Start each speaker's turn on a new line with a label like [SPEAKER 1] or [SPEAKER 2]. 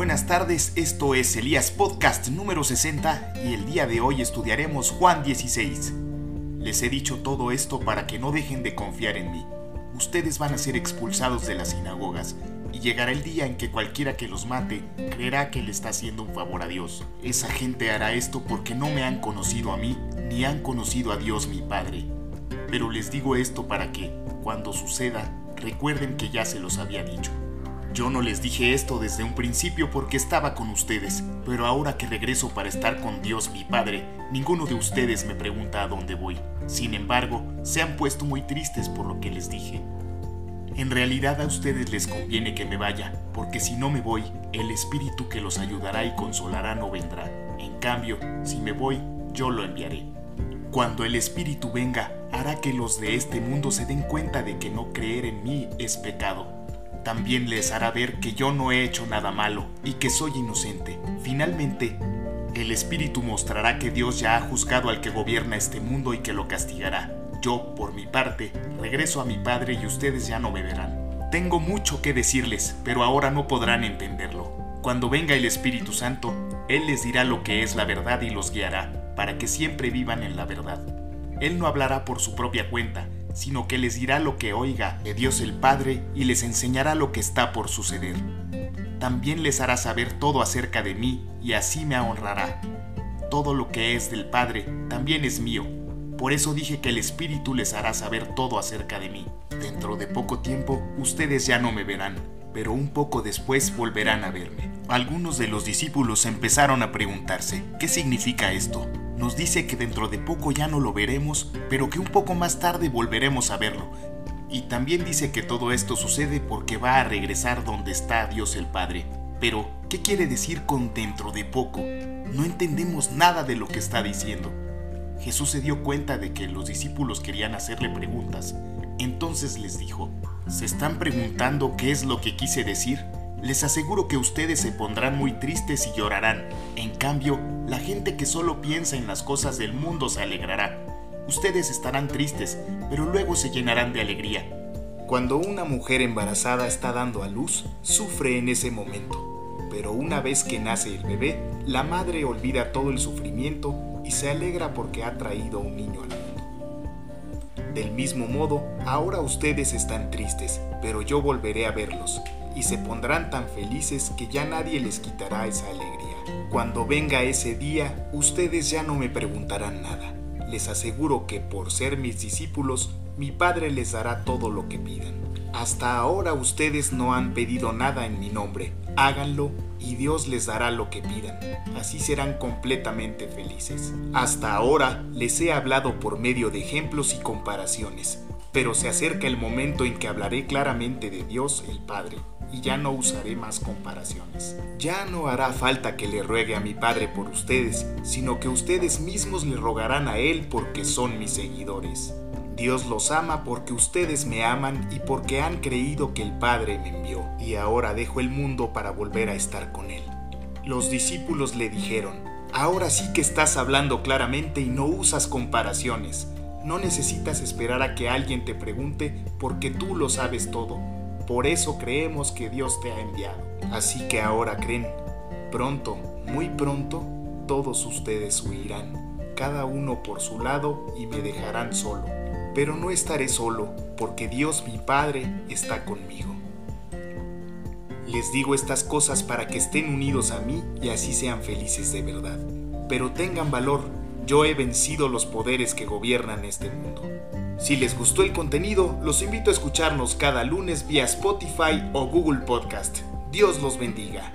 [SPEAKER 1] buenas tardes, esto es Elías Podcast número 60 y el día de hoy estudiaremos Juan 16. Les he dicho todo esto para que no dejen de confiar en mí. Ustedes van a ser expulsados de las sinagogas y llegará el día en que cualquiera que los mate creerá que le está haciendo un favor a Dios. Esa gente hará esto porque no me han conocido a mí ni han conocido a Dios mi Padre. Pero les digo esto para que, cuando suceda, recuerden que ya se los había dicho. Yo no les dije esto desde un principio porque estaba con ustedes, pero ahora que regreso para estar con Dios mi Padre, ninguno de ustedes me pregunta a dónde voy. Sin embargo, se han puesto muy tristes por lo que les dije. En realidad a ustedes les conviene que me vaya, porque si no me voy, el Espíritu que los ayudará y consolará no vendrá. En cambio, si me voy, yo lo enviaré. Cuando el Espíritu venga, hará que los de este mundo se den cuenta de que no creer en mí es pecado también les hará ver que yo no he hecho nada malo y que soy inocente. Finalmente, el Espíritu mostrará que Dios ya ha juzgado al que gobierna este mundo y que lo castigará. Yo, por mi parte, regreso a mi Padre y ustedes ya no me verán. Tengo mucho que decirles, pero ahora no podrán entenderlo. Cuando venga el Espíritu Santo, Él les dirá lo que es la verdad y los guiará, para que siempre vivan en la verdad. Él no hablará por su propia cuenta, sino que les dirá lo que oiga de Dios el Padre y les enseñará lo que está por suceder. También les hará saber todo acerca de mí y así me honrará. Todo lo que es del Padre también es mío. Por eso dije que el Espíritu les hará saber todo acerca de mí. Dentro de poco tiempo ustedes ya no me verán, pero un poco después volverán a verme. Algunos de los discípulos empezaron a preguntarse, ¿qué significa esto? Nos dice que dentro de poco ya no lo veremos, pero que un poco más tarde volveremos a verlo. Y también dice que todo esto sucede porque va a regresar donde está Dios el Padre. Pero, ¿qué quiere decir con dentro de poco? No entendemos nada de lo que está diciendo. Jesús se dio cuenta de que los discípulos querían hacerle preguntas. Entonces les dijo, ¿se están preguntando qué es lo que quise decir? Les aseguro que ustedes se pondrán muy tristes y llorarán. En cambio, la gente que solo piensa en las cosas del mundo se alegrará. Ustedes estarán tristes, pero luego se llenarán de alegría. Cuando una mujer embarazada está dando a luz, sufre en ese momento. Pero una vez que nace el bebé, la madre olvida todo el sufrimiento y se alegra porque ha traído un niño al mundo. Del mismo modo, ahora ustedes están tristes, pero yo volveré a verlos y se pondrán tan felices que ya nadie les quitará esa alegría. Cuando venga ese día, ustedes ya no me preguntarán nada. Les aseguro que por ser mis discípulos, mi Padre les dará todo lo que pidan. Hasta ahora ustedes no han pedido nada en mi nombre. Háganlo y Dios les dará lo que pidan. Así serán completamente felices. Hasta ahora les he hablado por medio de ejemplos y comparaciones, pero se acerca el momento en que hablaré claramente de Dios el Padre y ya no usaré más comparaciones. Ya no hará falta que le ruegue a mi Padre por ustedes, sino que ustedes mismos le rogarán a Él porque son mis seguidores. Dios los ama porque ustedes me aman y porque han creído que el Padre me envió, y ahora dejo el mundo para volver a estar con Él. Los discípulos le dijeron, ahora sí que estás hablando claramente y no usas comparaciones. No necesitas esperar a que alguien te pregunte porque tú lo sabes todo por eso creemos que Dios te ha enviado. Así que ahora creen. Pronto, muy pronto, todos ustedes huirán, cada uno por su lado y me dejarán solo. Pero no estaré solo, porque Dios mi Padre está conmigo. Les digo estas cosas para que estén unidos a mí y así sean felices de verdad. Pero tengan valor, yo he vencido los poderes que gobiernan este mundo. Si les gustó el contenido, los invito a escucharnos cada lunes vía Spotify o Google Podcast. Dios los bendiga.